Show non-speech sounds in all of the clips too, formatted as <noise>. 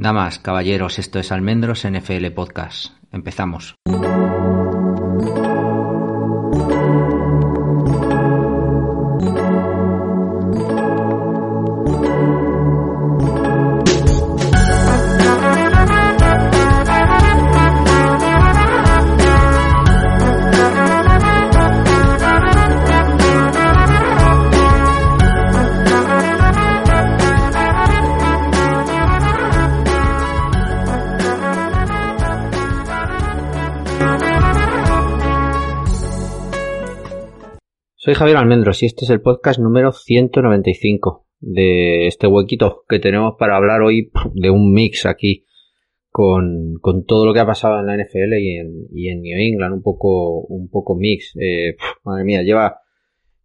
Damas, caballeros, esto es Almendros NFL Podcast. Empezamos. Javier Almendros y este es el podcast número 195 de este huequito que tenemos para hablar hoy de un mix aquí con, con todo lo que ha pasado en la NFL y en, y en New England, un poco, un poco mix. Eh, madre mía, lleva,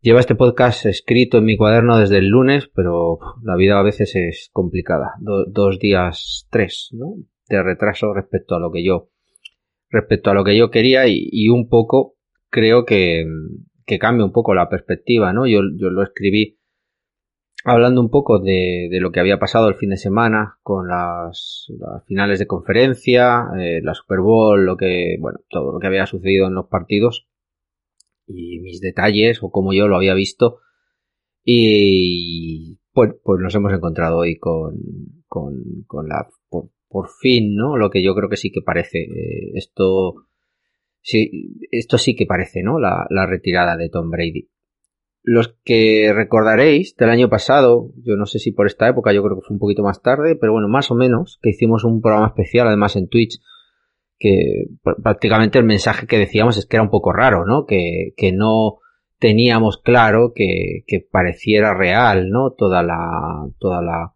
lleva este podcast escrito en mi cuaderno desde el lunes, pero la vida a veces es complicada. dos días, tres, ¿no? De retraso respecto a lo que yo, respecto a lo que yo quería y, y un poco creo que, que cambia un poco la perspectiva, ¿no? Yo, yo lo escribí hablando un poco de, de, lo que había pasado el fin de semana con las, las finales de conferencia, eh, la Super Bowl, lo que, bueno, todo lo que había sucedido en los partidos y mis detalles o como yo lo había visto. Y pues, pues nos hemos encontrado hoy con, con, con la, por, por, fin, ¿no? Lo que yo creo que sí que parece. Eh, esto Sí, esto sí que parece, ¿no? La, la, retirada de Tom Brady. Los que recordaréis del año pasado, yo no sé si por esta época, yo creo que fue un poquito más tarde, pero bueno, más o menos, que hicimos un programa especial, además en Twitch, que prácticamente el mensaje que decíamos es que era un poco raro, ¿no? Que, que no teníamos claro que, que pareciera real, ¿no? Toda la, toda la,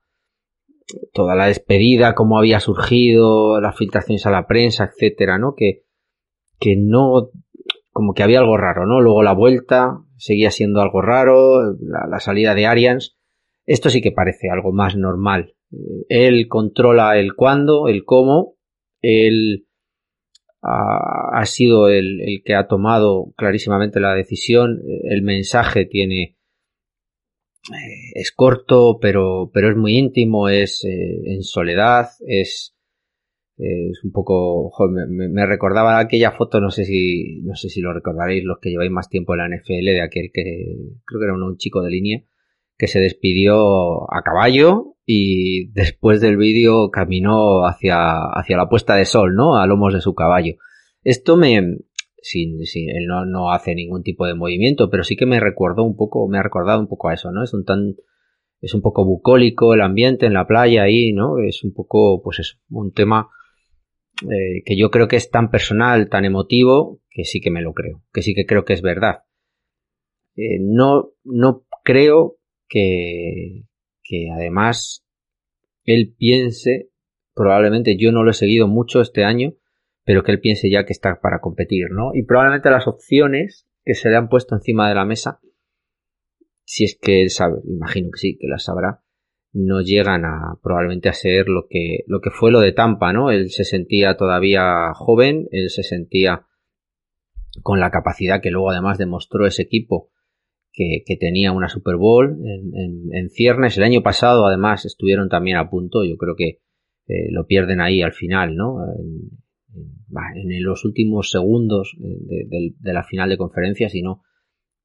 toda la despedida, cómo había surgido, las filtraciones a la prensa, etcétera, ¿no? Que, que no, como que había algo raro, ¿no? Luego la vuelta seguía siendo algo raro, la, salida de Arians, esto sí que parece algo más normal. Él controla el cuándo, el cómo, él ha, sido el, el, que ha tomado clarísimamente la decisión, el mensaje tiene es corto, pero, pero es muy íntimo, es eh, en soledad, es es un poco me, me, recordaba aquella foto no sé si no sé si lo recordaréis los que lleváis más tiempo en la NFL de aquel que creo que era un, un chico de línea que se despidió a caballo y después del vídeo caminó hacia hacia la puesta de sol no a lomos de su caballo. Esto me sin, sin él no, no hace ningún tipo de movimiento pero sí que me recordó un poco me ha recordado un poco a eso no es un tan es un poco bucólico el ambiente en la playa ahí no es un poco pues eso un tema eh, que yo creo que es tan personal, tan emotivo, que sí que me lo creo, que sí que creo que es verdad. Eh, no, no creo que, que además él piense, probablemente yo no lo he seguido mucho este año, pero que él piense ya que está para competir, ¿no? Y probablemente las opciones que se le han puesto encima de la mesa, si es que él sabe, imagino que sí, que las sabrá, no llegan a probablemente a ser lo que lo que fue lo de Tampa, ¿no? Él se sentía todavía joven, él se sentía con la capacidad que luego además demostró ese equipo que, que tenía una Super Bowl en, en, ciernes. El año pasado además estuvieron también a punto, yo creo que eh, lo pierden ahí al final, ¿no? En, en los últimos segundos de, de, de, la final de conferencia, si no,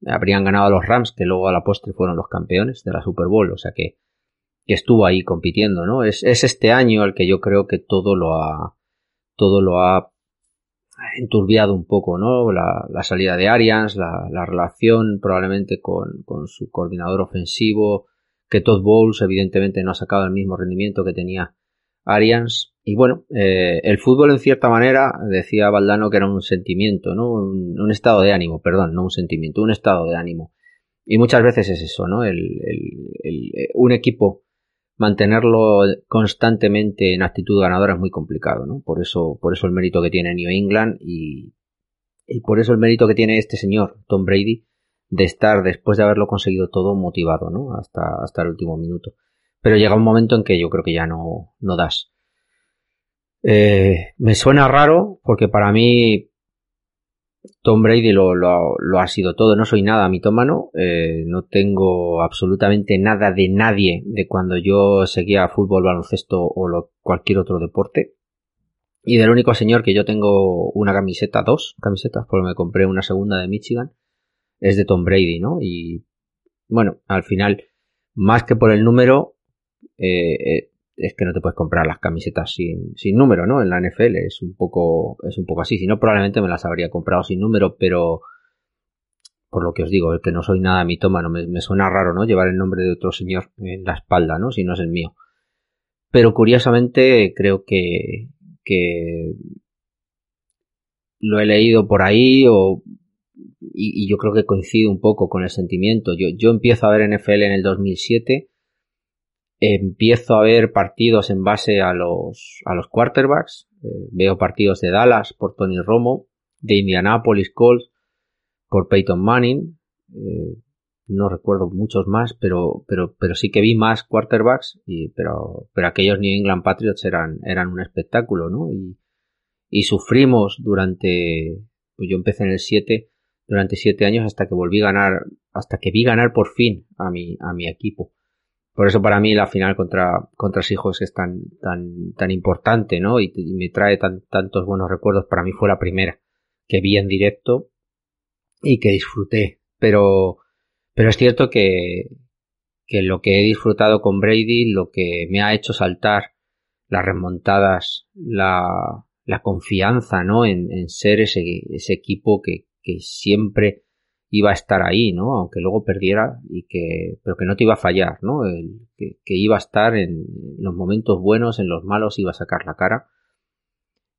habrían ganado a los Rams, que luego a la postre fueron los campeones de la Super Bowl, o sea que que estuvo ahí compitiendo, ¿no? Es, es este año el que yo creo que todo lo ha, todo lo ha enturbiado un poco, ¿no? La, salida de Arians, la, la relación probablemente con, con, su coordinador ofensivo, que Todd Bowles evidentemente no ha sacado el mismo rendimiento que tenía Arians. Y bueno, eh, el fútbol en cierta manera, decía Valdano que era un sentimiento, ¿no? Un, un, estado de ánimo, perdón, no un sentimiento, un estado de ánimo. Y muchas veces es eso, ¿no? El, el, el, un equipo mantenerlo constantemente en actitud ganadora es muy complicado, ¿no? Por eso, por eso el mérito que tiene New England y, y por eso el mérito que tiene este señor, Tom Brady, de estar después de haberlo conseguido todo motivado, ¿no? Hasta, hasta el último minuto. Pero llega un momento en que yo creo que ya no, no das. Eh, me suena raro porque para mí Tom Brady lo, lo, lo, ha sido todo. No soy nada mitómano. Eh, no tengo absolutamente nada de nadie de cuando yo seguía fútbol, baloncesto o lo, cualquier otro deporte. Y del único señor que yo tengo una camiseta, dos camisetas, porque me compré una segunda de Michigan, es de Tom Brady, ¿no? Y bueno, al final, más que por el número, eh, eh, es que no te puedes comprar las camisetas sin, sin número, ¿no? En la NFL es un poco, es un poco así. Si no, probablemente me las habría comprado sin número, pero por lo que os digo, es que no soy nada mitómano, me, me suena raro, ¿no? Llevar el nombre de otro señor en la espalda, ¿no? Si no es el mío. Pero curiosamente creo que, que lo he leído por ahí o y, yo creo que coincide un poco con el sentimiento. Yo, yo empiezo a ver NFL en el 2007, empiezo a ver partidos en base a los, a los quarterbacks, eh, veo partidos de Dallas por Tony Romo, de Indianapolis Colts por Peyton Manning, eh, no recuerdo muchos más, pero, pero, pero sí que vi más quarterbacks, pero, pero aquellos New England Patriots eran, eran un espectáculo, ¿no? Y, y sufrimos durante, pues yo empecé en el 7, durante 7 años hasta que volví a ganar, hasta que vi ganar por fin a mi, a mi equipo. Por eso para mí la final contra, contra hijos es tan, tan, tan importante, ¿no? Y, me trae tan, tantos buenos recuerdos. Para mí fue la primera que vi en directo y que disfruté. Pero, pero es cierto que, que lo que he disfrutado con Brady, lo que me ha hecho saltar las remontadas, la, la confianza, ¿no? En, en ser ese, ese equipo que, que siempre iba a estar ahí, ¿no? Aunque luego perdiera y que, pero que no te iba a fallar, ¿no? Que, iba a estar en los momentos buenos, en los malos iba a sacar la cara.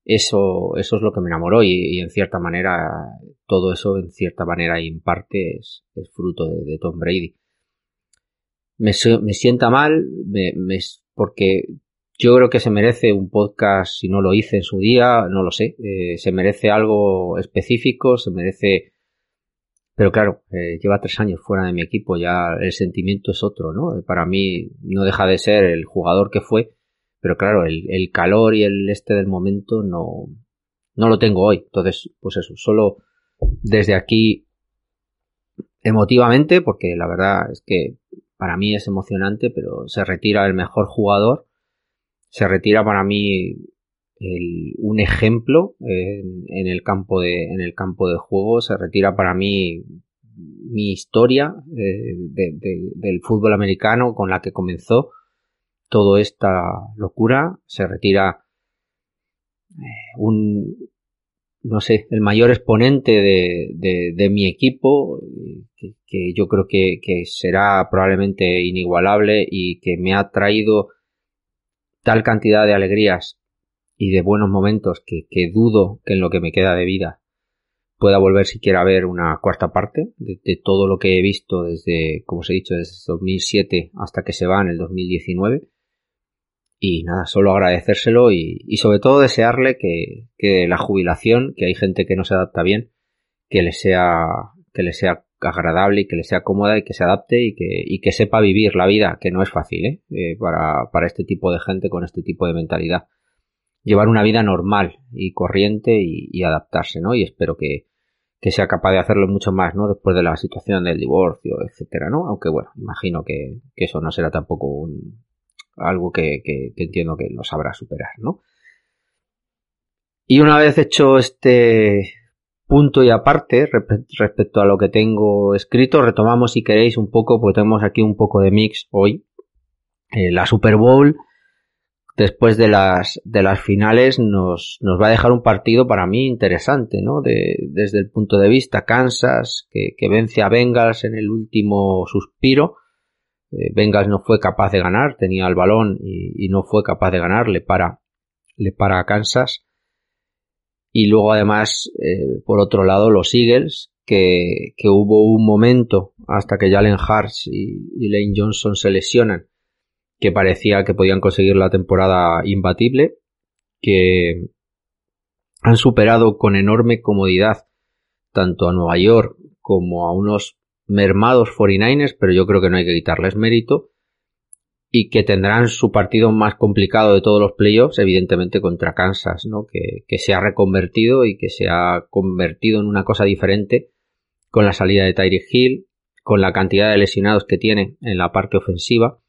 Eso, eso es lo que me enamoró y, y en cierta manera todo eso en cierta manera y en parte es, fruto de, Tom Brady. Me, me sienta mal me, porque yo creo que se merece un podcast, si no lo hice en su día, no lo sé, eh, se merece algo específico, se merece... Pero claro, eh, lleva tres años fuera de mi equipo, ya el sentimiento es otro, ¿no? Para mí no deja de ser el jugador que fue, pero claro, el, el calor y el este del momento no, no lo tengo hoy. Entonces, pues eso, solo desde aquí emotivamente, porque la verdad es que para mí es emocionante, pero se retira el mejor jugador, se retira para mí el, un ejemplo en, en, el campo de, en el campo de juego, se retira para mí mi historia eh, de, de, del fútbol americano con la que comenzó toda esta locura, se retira eh, un, no sé, el mayor exponente de, de, de mi equipo, que, que yo creo que, que, será probablemente inigualable y que me ha traído tal cantidad de alegrías y de buenos momentos que, que dudo que en lo que me queda de vida pueda volver siquiera a ver una cuarta parte de, todo lo que he visto desde, como os he dicho, desde 2007 hasta que se va en el 2019 y nada, solo agradecérselo y, y sobre todo desearle que, que, la jubilación, que hay gente que no se adapta bien, que le sea, que le sea agradable y que le sea cómoda y que se adapte y que, y que sepa vivir la vida, que no es fácil, ¿eh? Eh, para, para este tipo de gente con este tipo de mentalidad. Llevar una vida normal y corriente y, adaptarse, ¿no? Y espero que, que sea capaz de hacerlo mucho más, ¿no? Después de la situación del divorcio, etcétera, ¿no? Aunque bueno, imagino que, que eso no será tampoco un, algo que, que, que, entiendo que lo sabrá superar, ¿no? Y una vez hecho este punto y aparte respecto a lo que tengo escrito, retomamos si queréis un poco, porque tenemos aquí un poco de mix hoy. Eh, la Super Bowl, después de las, de las finales, nos, nos va a dejar un partido para mí interesante, ¿no? De, desde el punto de vista Kansas, que, que vence a Bengals en el último suspiro, eh, Bengals no fue capaz de ganar, tenía el balón y, y, no fue capaz de ganar, le para, le para a Kansas. Y luego además, eh, por otro lado, los Eagles, que, que, hubo un momento hasta que Jalen Hurts y, y Lane Johnson se lesionan, que parecía que podían conseguir la temporada imbatible, que han superado con enorme comodidad tanto a Nueva York como a unos mermados 49ers, pero yo creo que no hay que quitarles mérito, y que tendrán su partido más complicado de todos los playoffs, evidentemente contra Kansas, ¿no? Que, que, se ha reconvertido y que se ha convertido en una cosa diferente con la salida de Tyreek Hill, con la cantidad de lesionados que tiene en la parte ofensiva,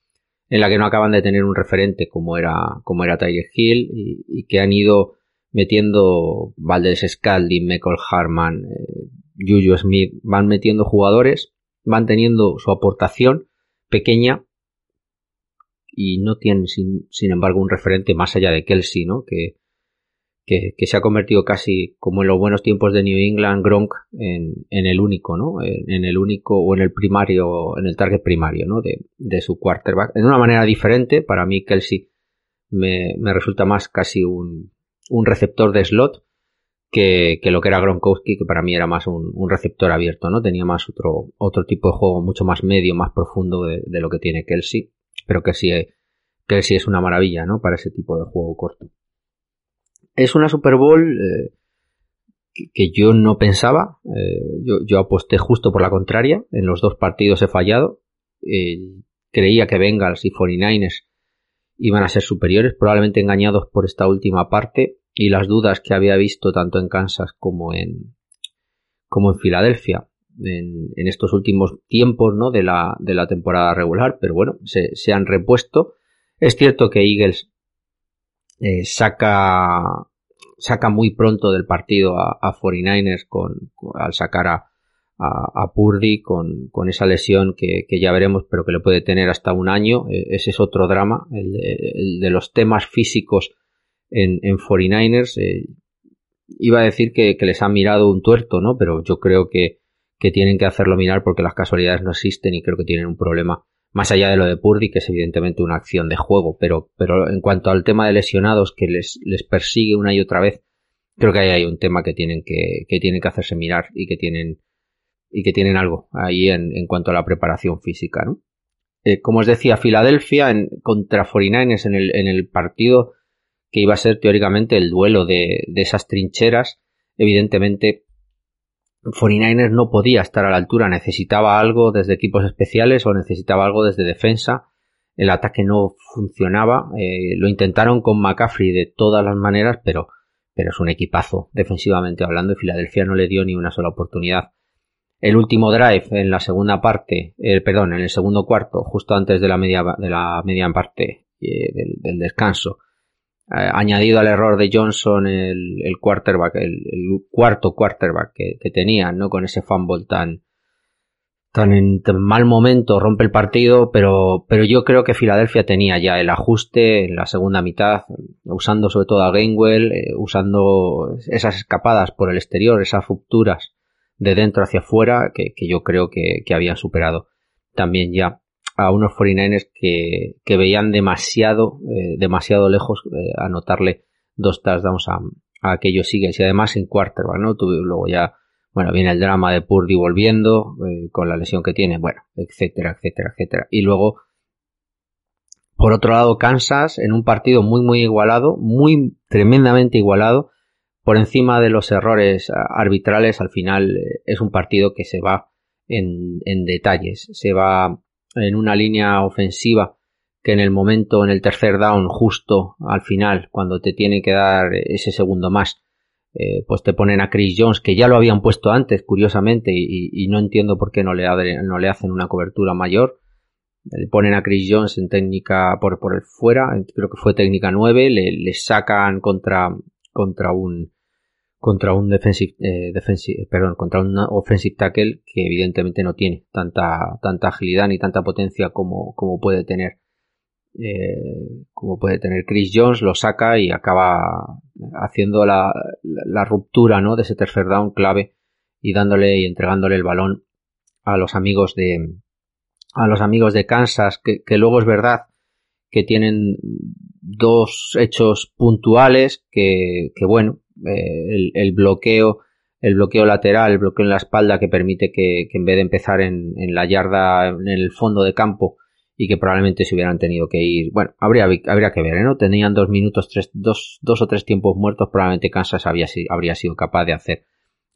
en la que no acaban de tener un referente como era, como era Tyreek Hill, y, que han ido metiendo Valdez Scalding, Michael Harman, eh, Juju Smith, van metiendo jugadores, van teniendo su aportación pequeña y no tienen sin, sin, embargo un referente más allá de Kelsey, ¿no? Que, que, que, se ha convertido casi como en los buenos tiempos de New England, Gronk en, en el único, ¿no? En, el único o en el primario, en el target primario, ¿no? De, de su quarterback. De una manera diferente, para mí Kelsey me, me resulta más casi un, un receptor de slot que, que, lo que era Gronkowski, que para mí era más un, un, receptor abierto, ¿no? Tenía más otro, otro tipo de juego mucho más medio, más profundo de, de lo que tiene Kelsey pero que sí es una maravilla, ¿no? Para ese tipo de juego corto. Es una Super Bowl eh, que, yo no pensaba. Eh, yo, aposté justo por la contraria. En los dos partidos he fallado. Eh, creía que Bengals y 49ers iban a ser superiores, probablemente engañados por esta última parte y las dudas que había visto tanto en Kansas como en, como en Filadelfia en, estos últimos tiempos ¿no? de, la, de la temporada regular, pero bueno, se, se han repuesto. Es cierto que Eagles eh, saca, saca muy pronto del partido a, a 49ers con, al sacar a, a, Purdy con, esa lesión que, ya veremos, pero que le puede tener hasta un año. E, ese es otro drama, el de, el de los temas físicos en, en 49ers. Eh, iba a decir que, que, les ha mirado un tuerto, ¿no? Pero yo creo que, que tienen que hacerlo mirar porque las casualidades no existen y creo que tienen un problema más allá de lo de Purdy, que es evidentemente una acción de juego, pero, pero en cuanto al tema de lesionados que les, les persigue una y otra vez, creo que ahí hay un tema que tienen que, que tienen que hacerse mirar y que tienen, y que tienen algo ahí en, en cuanto a la preparación física, ¿no? Eh, como os decía, Filadelfia en, contra 49ers en el, en el partido que iba a ser teóricamente el duelo de, de esas trincheras, evidentemente 49ers no podía estar a la altura, necesitaba algo desde equipos especiales o necesitaba algo desde defensa. El ataque no funcionaba. Eh, lo intentaron con McCaffrey de todas las maneras, pero, pero es un equipazo defensivamente hablando y Filadelfia no le dio ni una sola oportunidad. El último drive en la segunda parte, eh, perdón, en el segundo cuarto, justo antes de la media, de la media parte eh, del descanso, añadido al error de Johnson el, quarterback, el, cuarto quarterback que, que tenían, ¿no? Con ese fumble tan, tan en mal momento, rompe el partido, pero, pero yo creo que Filadelfia tenía ya el ajuste en la segunda mitad, usando sobre todo a Gainwell, eh, usando esas escapadas por el exterior, esas rupturas de dentro hacia afuera, que, yo creo que habían superado también ya a unos 49ers que, que veían demasiado, eh, demasiado lejos eh, anotarle dos touchdowns a, a aquellos Eagles y además en quarterback, ¿no? Tuve, luego ya, bueno, viene el drama de Purdy volviendo eh, con la lesión que tiene, bueno, etcétera, etcétera, etcétera. Y luego, por otro lado, Kansas en un partido muy, muy igualado, muy tremendamente igualado, por encima de los errores arbitrales, al final es un partido que se va en, en detalles, se va en una línea ofensiva que en el momento, en el tercer down, justo al final, cuando te tiene que dar ese segundo más, eh, pues te ponen a Chris Jones, que ya lo habían puesto antes, curiosamente, y, no entiendo por qué no le, no le hacen una cobertura mayor. Le ponen a Chris Jones en técnica por, por el fuera, creo que fue técnica 9, le, le sacan contra, contra un, contra un defensive, eh, defensive, perdón, contra un offensive tackle que evidentemente no tiene tanta, tanta agilidad ni tanta potencia como, como puede tener eh, como puede tener Chris Jones, lo saca y acaba haciendo la, la, ruptura ¿no? de ese tercer down clave y dándole y entregándole el balón a los amigos de a los amigos de Kansas que, que luego es verdad que tienen dos hechos puntuales que, que bueno eh, el, bloqueo el bloqueo lateral, el bloqueo en la espalda que permite que, en vez de empezar en, la yarda, en el fondo de campo, y que probablemente se hubieran tenido que ir. Bueno, habría, habría que ver, ¿eh? ¿no? Tenían dos minutos, tres, dos, dos o tres tiempos muertos, probablemente Kansas había, habría sido capaz de hacer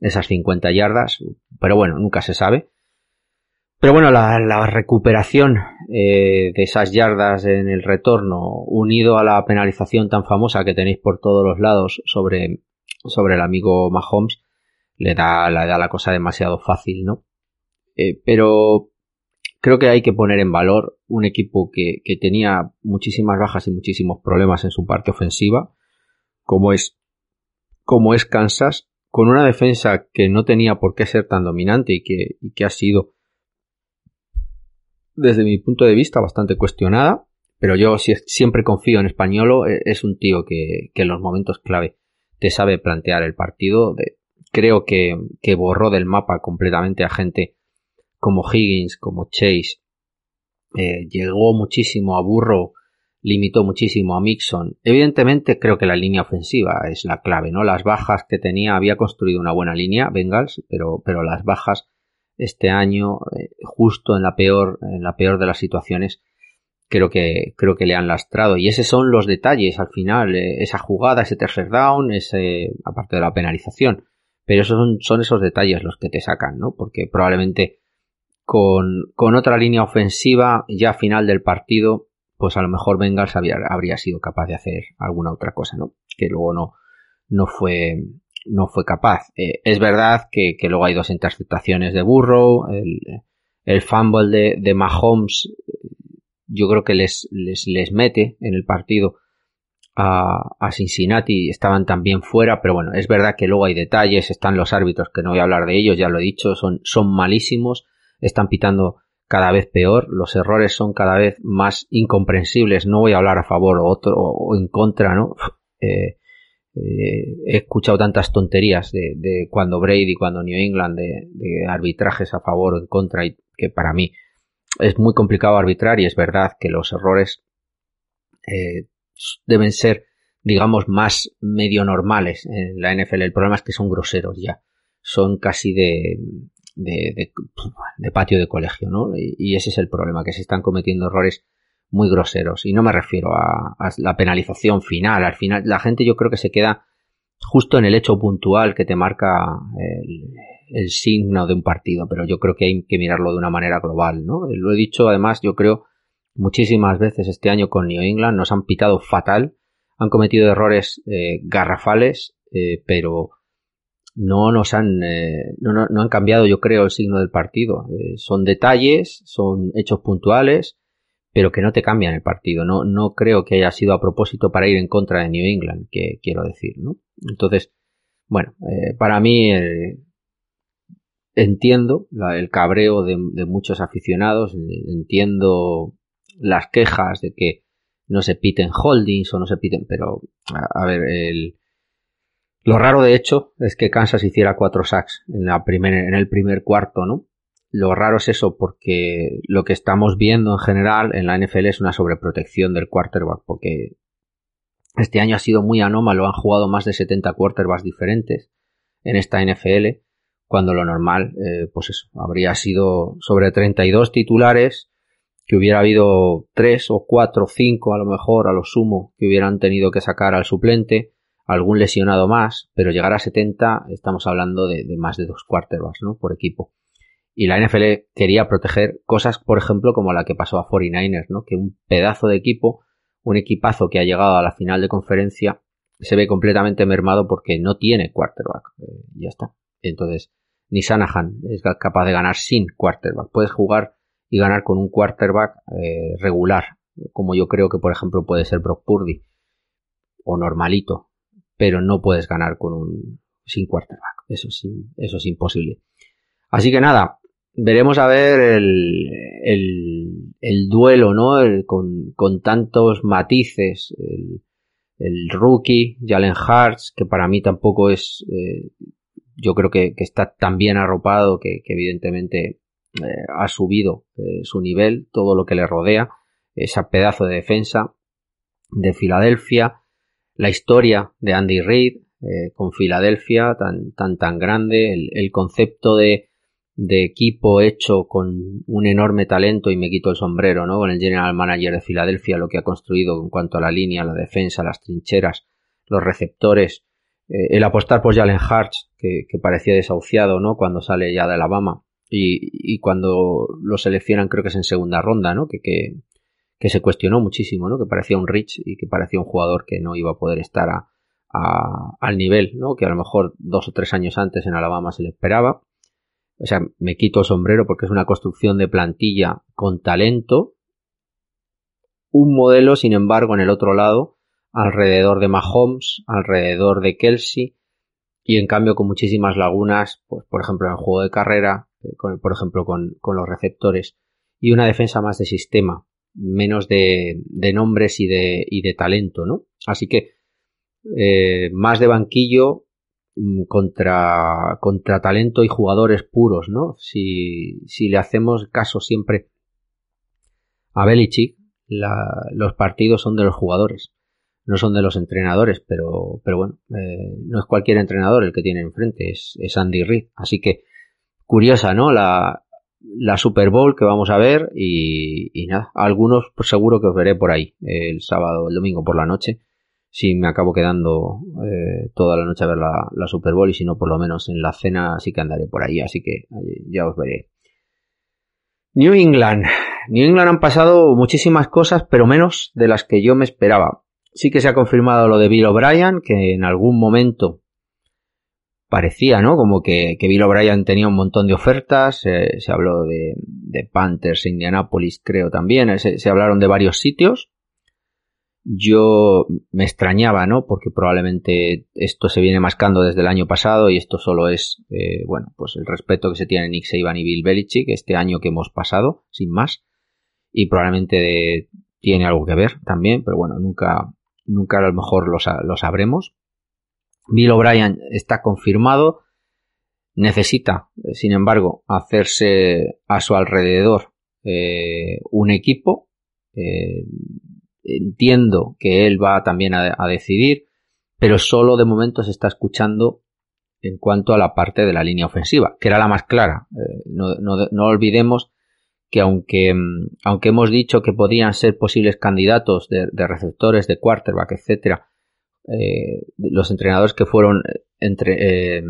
esas 50 yardas, pero bueno, nunca se sabe. Pero bueno, la, recuperación eh, de esas yardas en el retorno, unido a la penalización tan famosa que tenéis por todos los lados sobre, sobre el amigo Mahomes, le da, le da la cosa demasiado fácil, ¿no? Eh, pero creo que hay que poner en valor un equipo que, tenía muchísimas bajas y muchísimos problemas en su parte ofensiva, como es, como es Kansas, con una defensa que no tenía por qué ser tan dominante y que, que ha sido, desde mi punto de vista, bastante cuestionada. Pero yo siempre confío en Españolo, e, es un tío que, que en los momentos clave te sabe plantear el partido. creo que, que borró del mapa completamente a gente como Higgins, como Chase, eh, llegó muchísimo a Burro, limitó muchísimo a Mixon. Evidentemente creo que la línea ofensiva es la clave, ¿no? Las bajas que tenía, había construido una buena línea, Bengals, pero, pero las bajas este año, eh, justo en la peor, en la peor de las situaciones, creo que, creo que le han lastrado. Y esos son los detalles al final, eh, esa jugada, ese tercer down, ese, aparte de la penalización. Pero esos son, son esos detalles los que te sacan, ¿no? Porque probablemente con, otra línea ofensiva ya final del partido, pues a lo mejor Bengals había, habría sido capaz de hacer alguna otra cosa, ¿no? Que luego no, no fue, no fue capaz. Eh, es verdad que, luego hay dos interceptaciones de Burrow, el, el fumble de, de, Mahomes, yo creo que les, les, les mete en el partido a, a, Cincinnati, estaban también fuera, pero bueno, es verdad que luego hay detalles, están los árbitros, que no voy a hablar de ellos, ya lo he dicho, son, son malísimos están pitando cada vez peor, los errores son cada vez más incomprensibles, no voy a hablar a favor o, otro, o en contra, ¿no? <laughs> Eh, eh, he escuchado tantas tonterías de, cuando Brady, cuando New England, de, arbitrajes a favor o en contra, y que para mí es muy complicado arbitrar y es verdad que los errores eh, deben ser, digamos, más medio normales en la NFL. El problema es que son groseros ya, son casi de, de, de, patio de colegio, ¿no? Y, ese es el problema, que se están cometiendo errores muy groseros. Y no me refiero a, la penalización final. Al final, la gente yo creo que se queda justo en el hecho puntual que te marca el, el signo de un partido, pero yo creo que hay que mirarlo de una manera global, ¿no? Lo he dicho además, yo creo, muchísimas veces este año con New England, nos han pitado fatal, han cometido errores eh, garrafales, eh, pero no nos han, eh, no, no, han cambiado, yo creo, el signo del partido. Eh, son detalles, son hechos puntuales, pero que no te cambian el partido. No, no creo que haya sido a propósito para ir en contra de New England, que quiero decir, ¿no? Entonces, bueno, para mí entiendo el cabreo de, muchos aficionados, entiendo las quejas de que no se piten holdings o no se piten, pero a ver, el, lo raro, de hecho, es que Kansas hiciera cuatro sacks en, la en el primer cuarto, ¿no? Lo raro es eso, porque lo que estamos viendo en general en la NFL es una sobreprotección del quarterback, porque este año ha sido muy anómalo, han jugado más de 70 quarterbacks diferentes en esta NFL, cuando lo normal, eh, pues eso, habría sido sobre 32 titulares, que hubiera habido 3 o 4 o 5 a lo mejor, a lo sumo, que hubieran tenido que sacar al suplente, algún lesionado más, pero llegar a 70 estamos hablando de, más de dos quarterbacks ¿no? por equipo. Y la NFL quería proteger cosas, por ejemplo, como la que pasó a 49ers, ¿no? que un pedazo de equipo, un equipazo que ha llegado a la final de conferencia, se ve completamente mermado porque no tiene quarterback. Eh, ya está. Entonces, ni Sanahan es capaz de ganar sin quarterback. Puedes jugar y ganar con un quarterback eh, regular, como yo creo que, por ejemplo, puede ser Brock Purdy, o normalito, pero no puedes ganar con un sin quarterback. Eso es, eso es imposible. Así que nada, veremos a ver el, el, duelo, ¿no? con, con, tantos matices. El, el, rookie, Jalen Hartz, que para mí tampoco es, eh, yo creo que, está tan bien arropado que, evidentemente eh, ha subido eh, su nivel, todo lo que le rodea, ese pedazo de defensa de Filadelfia, la historia de Andy Reid eh, con Filadelfia tan, tan, tan grande, el, concepto de, de equipo hecho con un enorme talento y me quito el sombrero, ¿no? Con el general manager de Filadelfia, lo que ha construido en cuanto a la línea, la defensa, las trincheras, los receptores, eh, el apostar por Jalen Hurts, que, parecía desahuciado, ¿no? Cuando sale ya de Alabama y, cuando lo seleccionan creo que es en segunda ronda, ¿no? Que, que, se cuestionó muchísimo, ¿no? Que parecía un Rich y que parecía un jugador que no iba a poder estar a, al nivel, ¿no? Que a lo mejor dos o tres años antes en Alabama se le esperaba o sea, me quito el sombrero porque es una construcción de plantilla con talento. Un modelo, sin embargo, en el otro lado, alrededor de Mahomes, alrededor de Kelsey, y en cambio con muchísimas lagunas, pues, por ejemplo, en el juego de carrera, eh, por ejemplo, con, los receptores, y una defensa más de sistema, menos de, nombres y de, y de talento, ¿no? Así que eh, más de banquillo Mm, contra, talento y jugadores puros, ¿no? Si, si le hacemos caso siempre a Belichick, los partidos son de los jugadores, no son de los entrenadores, pero, pero bueno, eh, no es cualquier entrenador el que tiene enfrente, es, Andy Reid. Así que, curiosa, ¿no? La, la Super Bowl que vamos a ver y, nada, algunos pues seguro que os veré por ahí el sábado, el domingo por la noche si me acabo quedando eh, toda la noche a ver la, Super Bowl y si no, por lo menos en la cena sí que andaré por ahí, así que ya os veré. New England. New England han pasado muchísimas cosas, pero menos de las que yo me esperaba. Sí que se ha confirmado lo de Bill O'Brien, que en algún momento parecía, ¿no? Como que, Bill O'Brien tenía un montón de ofertas. se habló de, Panthers, Indianapolis, creo también. se hablaron de varios sitios yo me extrañaba, ¿no? Porque probablemente esto se viene mascando desde el año pasado y esto solo es, eh, bueno, pues el respeto que se tiene Nick Saban y Bill Belichick este año que hemos pasado, sin más. Y probablemente tiene algo que ver también, pero bueno, nunca, nunca a lo mejor lo, sabremos. Bill O'Brien está confirmado. Necesita, sin embargo, hacerse a su alrededor eh, un equipo. Eh, entiendo que él va también a, decidir, pero solo de momento se está escuchando en cuanto a la parte de la línea ofensiva, que era la más clara. Eh, no, olvidemos que aunque, mm, aunque hemos dicho que podían ser posibles candidatos de, receptores, de quarterback, etcétera, eh, los entrenadores que fueron entre, eh,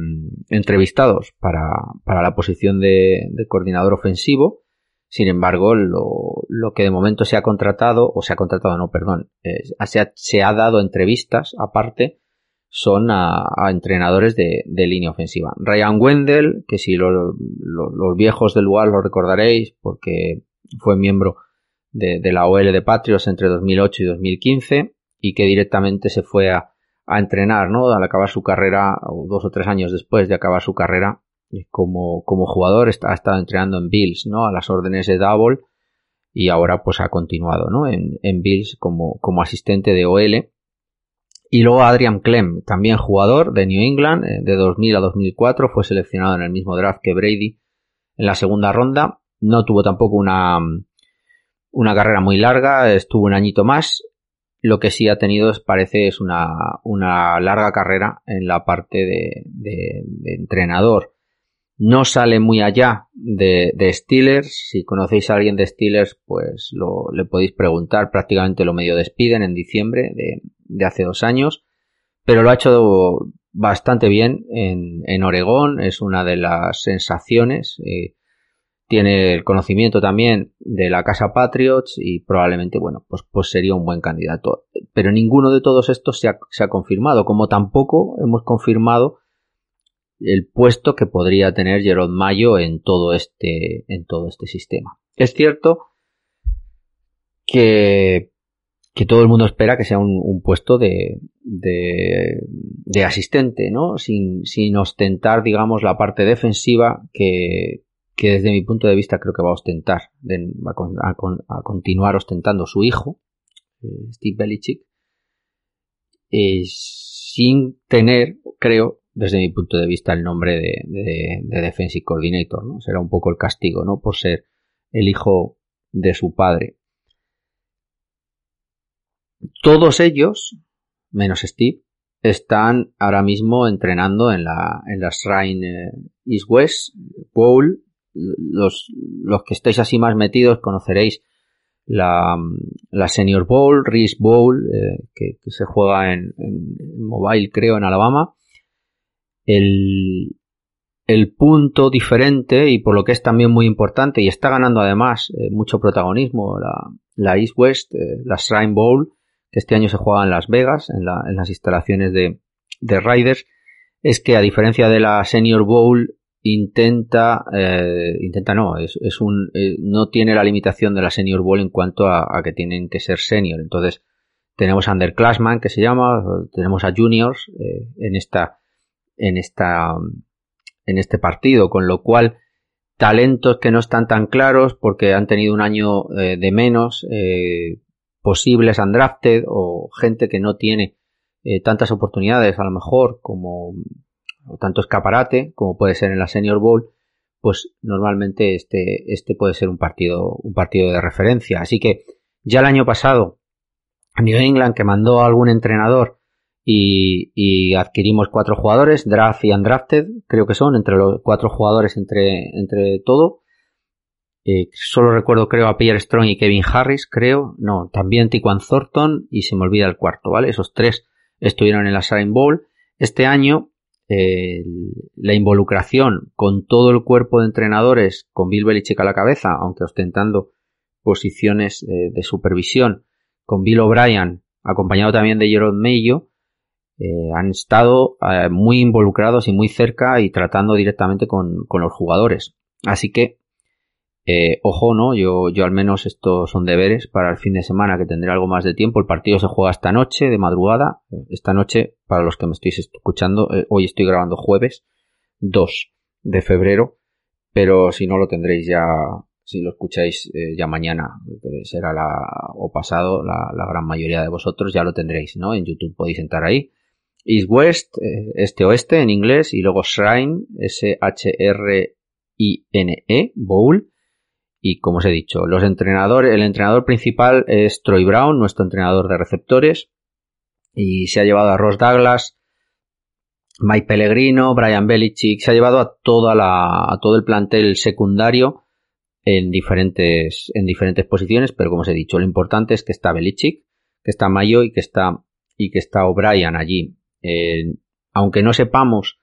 entrevistados para, para, la posición de, de coordinador ofensivo, sin embargo, lo, que de momento se ha contratado, o se ha contratado, no, perdón, eh, se, ha, dado entrevistas aparte, son a, entrenadores de, línea ofensiva. Ryan Wendell, que si los viejos del lugar lo recordaréis, porque fue miembro de, la OL de Patriots entre 2008 y 2015, y que directamente se fue a, entrenar, ¿no? Al acabar su carrera, o dos o tres años después de acabar su carrera, como, como jugador ha estado entrenando en Bills, ¿no? A las órdenes de Double y ahora pues ha continuado, ¿no? En, en Bills como, como asistente de OL. Y luego Adrian Clem, también jugador de New England, eh, de 2000 a 2004, fue seleccionado en el mismo draft que Brady en la segunda ronda. No tuvo tampoco una, una carrera muy larga, estuvo un añito más. Lo que sí ha tenido, parece, es una, una larga carrera en la parte de, de, de entrenador no sale muy allá de, Steelers. Si conocéis a alguien de Steelers, pues lo, le podéis preguntar. Prácticamente lo medio despiden en diciembre de, hace dos años. Pero lo ha hecho bastante bien en, en Oregón. Es una de las sensaciones. Eh, tiene el conocimiento también de la casa Patriots y probablemente, bueno, pues, pues sería un buen candidato. Pero ninguno de todos estos se ha, se ha confirmado, como tampoco hemos confirmado el puesto que podría tener Gerard Mayo en todo este, en todo este sistema. Es cierto que, que todo el mundo espera que sea un, puesto de, de, asistente, ¿no? Sin, sin ostentar, digamos, la parte defensiva que, que desde mi punto de vista creo que va a ostentar, a, a, continuar ostentando su hijo, eh, Steve Belichick, eh, sin tener, creo, desde mi punto de vista, el nombre de, Defensive Coordinator, ¿no? Será un poco el castigo, ¿no? Por ser el hijo de su padre. Todos ellos, menos Steve, están ahora mismo entrenando en la, en la Shrine eh, East West Bowl, los, los que estéis así más metidos conoceréis la, la Senior Bowl, Reese Bowl, eh, que, se juega en, mobile, creo, en Alabama. El, el, punto diferente y por lo que es también muy importante y está ganando además eh, mucho protagonismo la, la East West, eh, la Shrine Bowl, que este año se juega en Las Vegas, en, la, en las instalaciones de, de Riders, es que a diferencia de la Senior Bowl, intenta, eh, intenta no, es, es un, no tiene la limitación de la Senior Bowl en cuanto a, que tienen que ser senior. Entonces, tenemos a underclassman que se llama, tenemos a juniors en esta, en esta, en este partido, con lo cual talentos que no están tan claros porque han tenido un año de menos, posibles undrafted o gente que no tiene tantas oportunidades a lo mejor como o tanto escaparate como puede ser en la Senior Bowl, pues normalmente este, este puede ser un partido, un partido de referencia. Así que ya el año pasado, New England que mandó a algún entrenador y, adquirimos cuatro jugadores, draft y undrafted, creo que son, entre los cuatro jugadores entre, entre todo. Eh, solo recuerdo, creo, a Pierre Strong y Kevin Harris, creo. No, también Tiquan Thornton y se me olvida el cuarto, ¿vale? Esos tres estuvieron en la Shrine Bowl. Este año la involucración con todo el cuerpo de entrenadores, con Bill Belichick a la cabeza, aunque ostentando posiciones eh, de supervisión, con Bill O'Brien, acompañado también de Jerome Mayo, eh, han estado eh, muy involucrados y muy cerca y tratando directamente con, con los jugadores. Así que eh, ojo, ¿no? Yo, yo al menos estos son deberes para el fin de semana que tendré algo más de tiempo. El partido se juega esta noche, de madrugada. Esta noche, para los que me estéis escuchando, eh, hoy estoy grabando jueves 2 de febrero, pero si no lo tendréis ya, si lo escucháis eh, ya mañana, será la, o pasado, la, gran mayoría de vosotros ya lo tendréis, ¿no? En YouTube podéis entrar ahí. East West, este-oeste en inglés, y luego Shrine, S-H-R-I-N-E, Bowl. Y como os he dicho, los entrenadores, el entrenador principal es Troy Brown, nuestro entrenador de receptores, y se ha llevado a Ross Douglas, Mike Pellegrino, Brian Belichick, se ha llevado a toda la, a todo el plantel secundario en diferentes, en diferentes posiciones, pero como os he dicho, lo importante es que está Belichick, que está Mayo y que está, y que está O'Brien allí. Eh, aunque no sepamos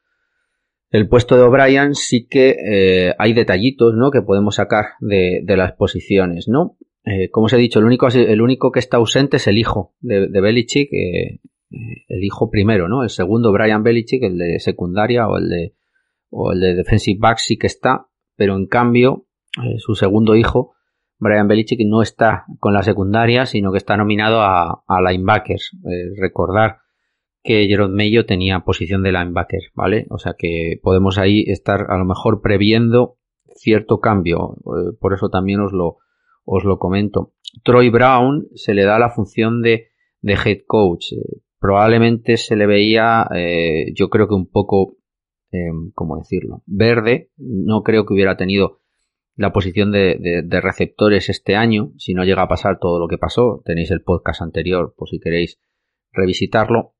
el puesto de O'Brien sí que eh, hay detallitos ¿no? que podemos sacar de, las posiciones. ¿no? Eh, como os he dicho, el único, el único que está ausente es el hijo de, Belichick, el hijo primero, ¿no? El segundo, Brian Belichick, el de secundaria o el de, o el de defensive back sí que está, pero en cambio su segundo hijo, Brian Belichick, no está con la secundaria, sino que está nominado a linebackers. recordar que Jerome Mayo tenía posición de linebacker, ¿vale? O sea que podemos ahí estar a lo mejor previendo cierto cambio, eh, por eso también os lo, os lo comento. Troy Brown se le da la función de, de head coach. Eh, probablemente se le veía, eh, yo creo que un poco, ¿cómo decirlo? Verde. No creo que hubiera tenido la posición de, de, receptores este año, si no llega a pasar todo lo que pasó. Tenéis el podcast anterior por si queréis revisitarlo.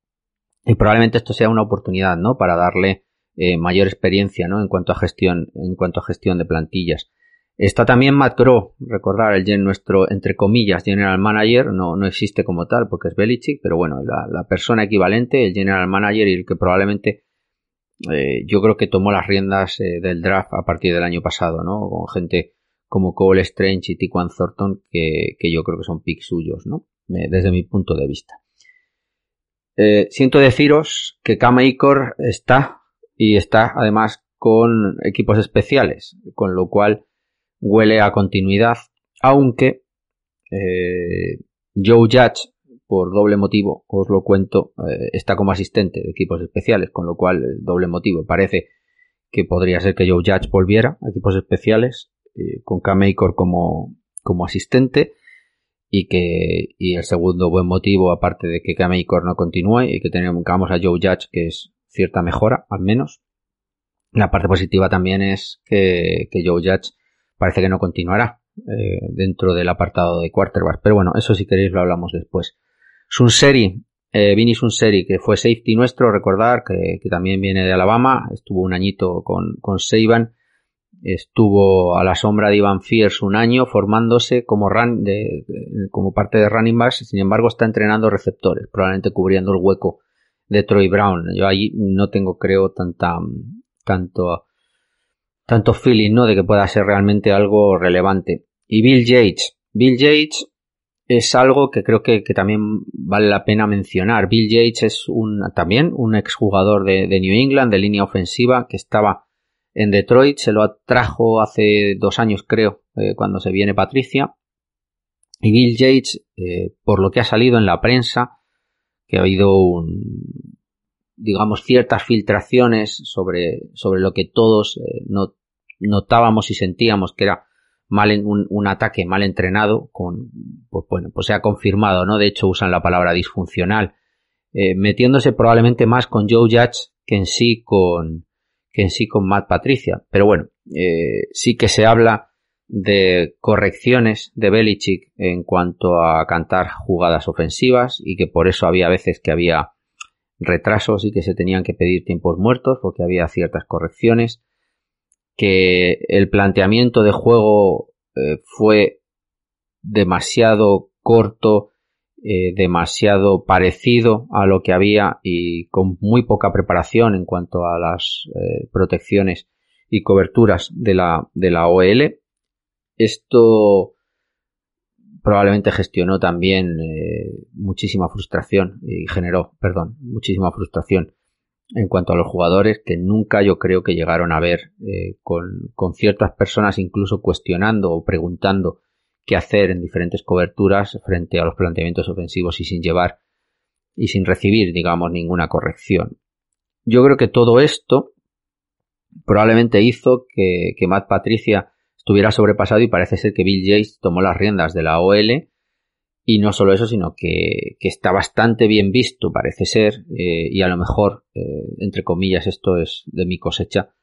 Y probablemente esto sea una oportunidad, ¿no? Para darle eh, mayor experiencia, ¿no? En cuanto a gestión, en cuanto a gestión de plantillas. Está también Matt Groh, recordar, el nuestro, entre comillas, general manager, no, no existe como tal porque es Belichick, pero bueno, la, persona equivalente, el general manager y el que probablemente eh, yo creo que tomó las riendas eh, del draft a partir del año pasado, ¿no? Con gente como Cole Strange y Tiquan Thornton que, que yo creo que son picks suyos, ¿no? desde mi punto de vista. Eh, siento deciros que Icor está y está además con equipos especiales, con lo cual huele a continuidad, aunque eh, Joe Judge, por doble motivo, os lo cuento, eh, está como asistente de equipos especiales, con lo cual, doble motivo, parece que podría ser que Joe Judge volviera a equipos especiales, con Icor como, como asistente, y que y el segundo buen motivo aparte de que Kamekor no continúe y que tengamos a Joe Judge que es cierta mejora al menos la parte positiva también es que, que Joe Judge parece que no continuará eh, dentro del apartado de quarterback pero bueno eso si queréis lo hablamos después. Sunseri eh, Vinny Sunseri que fue safety nuestro recordar que, que, también viene de Alabama estuvo un añito con, con Saban estuvo a la sombra de Ivan Fierce un año formándose como, run de, como parte de running backs, sin embargo está entrenando receptores, probablemente cubriendo el hueco de Troy Brown. Yo ahí no tengo, creo, tanta, tanto, tanto feeling, ¿no? De que pueda ser realmente algo relevante. Y Bill Yates. Bill Yates es algo que creo que, también vale la pena mencionar. Bill Yates es un, también un exjugador de New England, de línea ofensiva, que estaba en Detroit, se lo atrajo hace dos años, creo, eh, cuando se viene Patricia. Y Bill Yates, eh, por lo que ha salido en la prensa, que ha habido un, digamos, ciertas filtraciones sobre, sobre lo que todos eh, notábamos y sentíamos que era mal un, un, ataque mal entrenado, con, pues bueno, pues se ha confirmado, ¿no? De hecho usan la palabra disfuncional, metiéndose probablemente más con Joe Judge que en sí con, en sí con Matt Patricia. Pero bueno, eh, sí que se habla de correcciones de Belichick en cuanto a cantar jugadas ofensivas y que por eso había veces que había retrasos y que se tenían que pedir tiempos muertos porque había ciertas correcciones que el planteamiento de juego eh, fue demasiado corto eh, demasiado parecido a lo que había y con muy poca preparación en cuanto a las eh, protecciones y coberturas de la, de la OL. Esto probablemente gestionó también eh, muchísima frustración y generó, perdón, muchísima frustración en cuanto a los jugadores que nunca yo creo que llegaron a ver con, con ciertas personas incluso cuestionando o preguntando que hacer en diferentes coberturas frente a los planteamientos ofensivos y sin llevar y sin recibir, digamos, ninguna corrección. Yo creo que todo esto probablemente hizo que, Matt Patricia estuviera sobrepasado y parece ser que Bill Yates tomó las riendas de la OL y no solo eso, sino que, está bastante bien visto, parece ser, eh, y a lo mejor, eh, entre comillas, esto es de mi cosecha,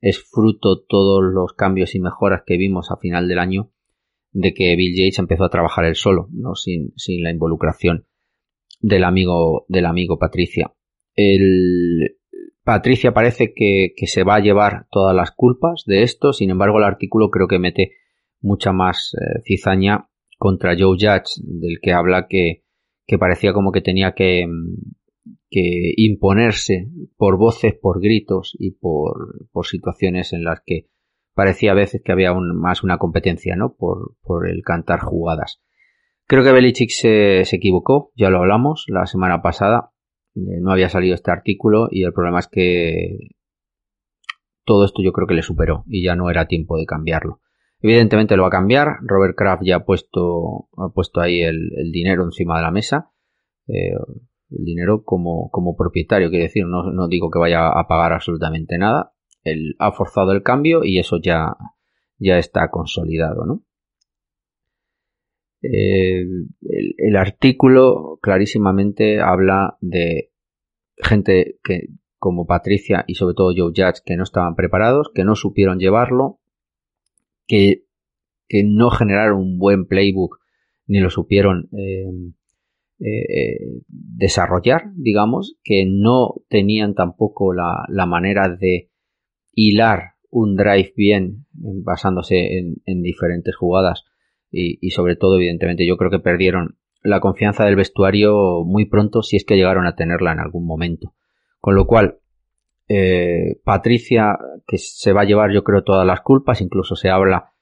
es fruto todos los cambios y mejoras que vimos a final del año de que Bill Yates empezó a trabajar él solo, ¿no? sin, sin la involucración del amigo, del amigo Patricia. El, Patricia parece que, que, se va a llevar todas las culpas de esto, sin embargo el artículo creo que mete mucha más eh, cizaña contra Joe Judge, del que habla que, que parecía como que tenía que, que imponerse por voces, por gritos y por, por situaciones en las que parecía a veces que había más una competencia, ¿no? Por, por el cantar jugadas. Creo que Belichick se, se, equivocó, ya lo hablamos la semana pasada. Eh, no había salido este artículo y el problema es que todo esto yo creo que le superó y ya no era tiempo de cambiarlo. Evidentemente lo va a cambiar. Robert Kraft ya ha puesto, ha puesto ahí el, el dinero encima de la mesa. Eh, el dinero como, como propietario, quiere decir, no, no digo que vaya a pagar absolutamente nada, él ha forzado el cambio y eso ya, ya está consolidado, ¿no? el, el, artículo clarísimamente habla de gente que como Patricia y sobre todo Joe Judge que no estaban preparados, que no supieron llevarlo, que, que no generaron un buen playbook ni lo supieron eh, eh, desarrollar, digamos, que no tenían tampoco la, la manera de hilar un drive bien basándose en, diferentes jugadas. Y, sobre todo evidentemente yo creo que perdieron la confianza del vestuario muy pronto si es que llegaron a tenerla en algún momento. Con lo cual eh, Patricia que se va a llevar yo creo todas las culpas. Incluso se habla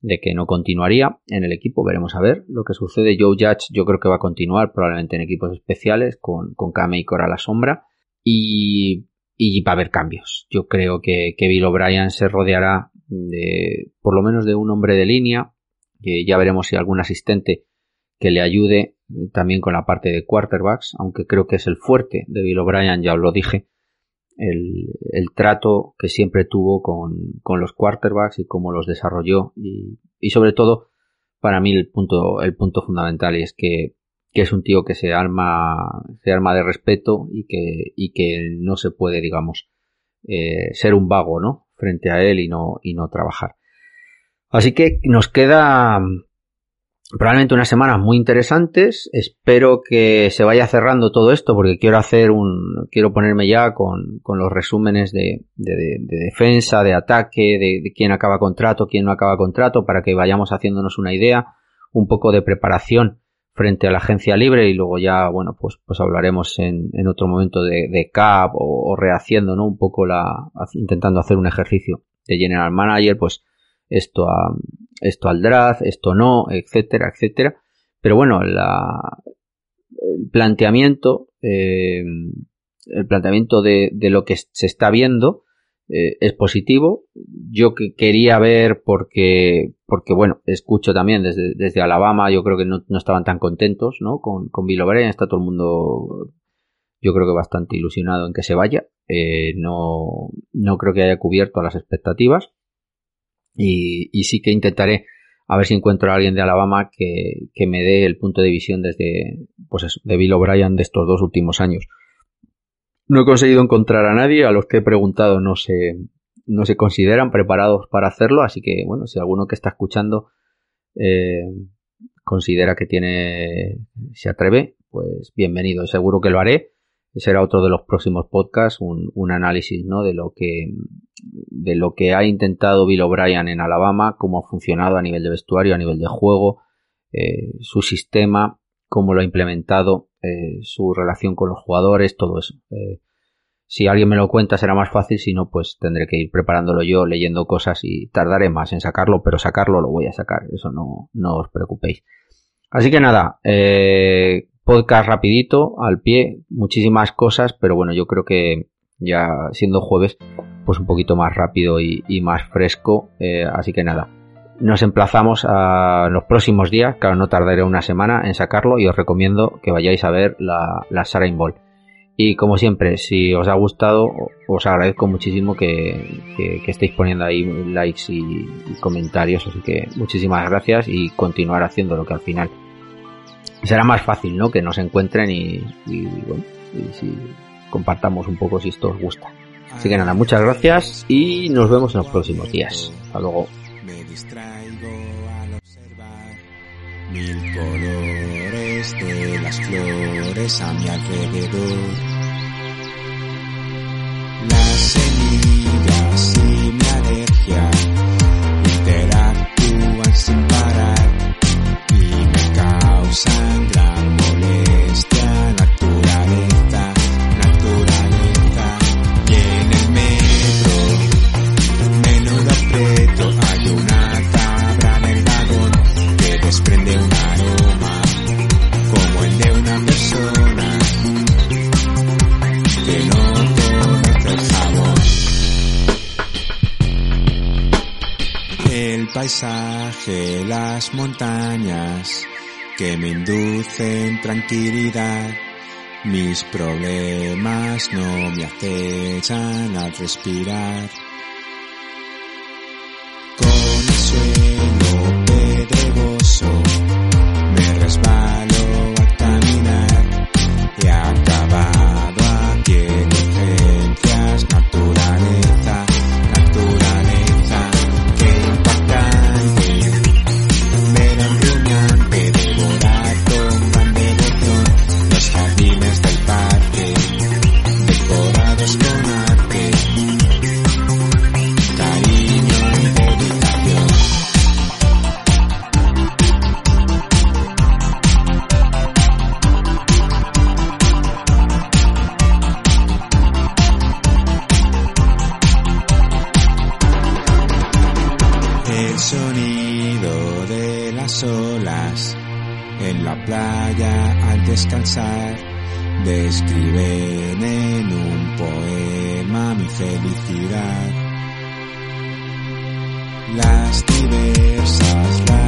de que no continuaría en el equipo. Veremos a ver lo que sucede. Joe Judge yo creo que va a continuar probablemente en equipos especiales con, con Kame y Cora a la sombra. Y y va a haber cambios. Yo creo que, que Bill O'Brien se rodeará de, por lo menos de un hombre de línea, que ya veremos si algún asistente que le ayude eh, también con la parte de quarterbacks, aunque creo que es el fuerte de Bill O'Brien, ya os lo dije, el, el trato que siempre tuvo con, con, los quarterbacks y cómo los desarrolló y, y sobre todo para mí el punto, el punto fundamental es que que es un tío que se arma, se arma de respeto y que, y que no se puede, digamos, eh, ser un vago, ¿no? Frente a él y no, y no trabajar. Así que nos queda probablemente unas semanas muy interesantes. Espero que se vaya cerrando todo esto porque quiero hacer un, quiero ponerme ya con, con los resúmenes de, de, de, defensa, de ataque, de, de, quién acaba contrato, quién no acaba contrato, para que vayamos haciéndonos una idea, un poco de preparación frente a la agencia libre y luego ya, bueno, pues, pues hablaremos en, en otro momento de, de CAP o, rehaciendo, ¿no? Un poco la, intentando hacer un ejercicio de General Manager, pues esto a, esto al draft, esto no, etcétera, etcétera. Pero bueno, la, el planteamiento, eh, el planteamiento de, de, lo que se está viendo eh, es positivo. Yo que quería ver porque, porque bueno, escucho también desde, desde Alabama, yo creo que no, no, estaban tan contentos, ¿no? Con, con Bill O'Brien, está todo el mundo, yo creo que bastante ilusionado en que se vaya. Eh, no, no creo que haya cubierto las expectativas. Y, y, sí que intentaré a ver si encuentro a alguien de Alabama que, que me dé el punto de visión desde, pues eso, de Bill O'Brien de estos dos últimos años. No he conseguido encontrar a nadie, a los que he preguntado no se, no se consideran preparados para hacerlo, así que bueno, si alguno que está escuchando eh, considera que tiene, se atreve, pues bienvenido, seguro que lo haré. Será otro de los próximos podcasts, un, un análisis ¿no? de lo que de lo que ha intentado Bill O'Brien en Alabama, cómo ha funcionado a nivel de vestuario, a nivel de juego, eh, su sistema, cómo lo ha implementado eh, su relación con los jugadores, todo eso. Eh, si alguien me lo cuenta será más fácil, si no, pues tendré que ir preparándolo yo, leyendo cosas y tardaré más en sacarlo, pero sacarlo lo voy a sacar, eso no, no os preocupéis. Así que nada, eh, podcast rapidito, al pie, muchísimas cosas, pero bueno, yo creo que ya siendo jueves, pues un poquito más rápido y, más fresco, eh, así que nada, nos emplazamos a los próximos días, claro, no tardaré una semana en sacarlo y os recomiendo que vayáis a ver la, la Sarin Ball. Y como siempre, si os ha gustado, os agradezco muchísimo que, estéis poniendo ahí likes y, y, comentarios, así que muchísimas gracias y continuar haciendo lo que al final será más fácil, ¿no? Que nos encuentren y, y bueno, y si compartamos un poco si esto os gusta. Así que nada, muchas gracias y nos vemos en los próximos días. Hasta luego. Mil colores de las flores a mi alrededor. Las semillas y mi alergia interactúan sin parar y me causan gran paisaje, las montañas que me inducen tranquilidad. Mis problemas no me acechan al respirar. Describen en un poema mi felicidad. Las diversas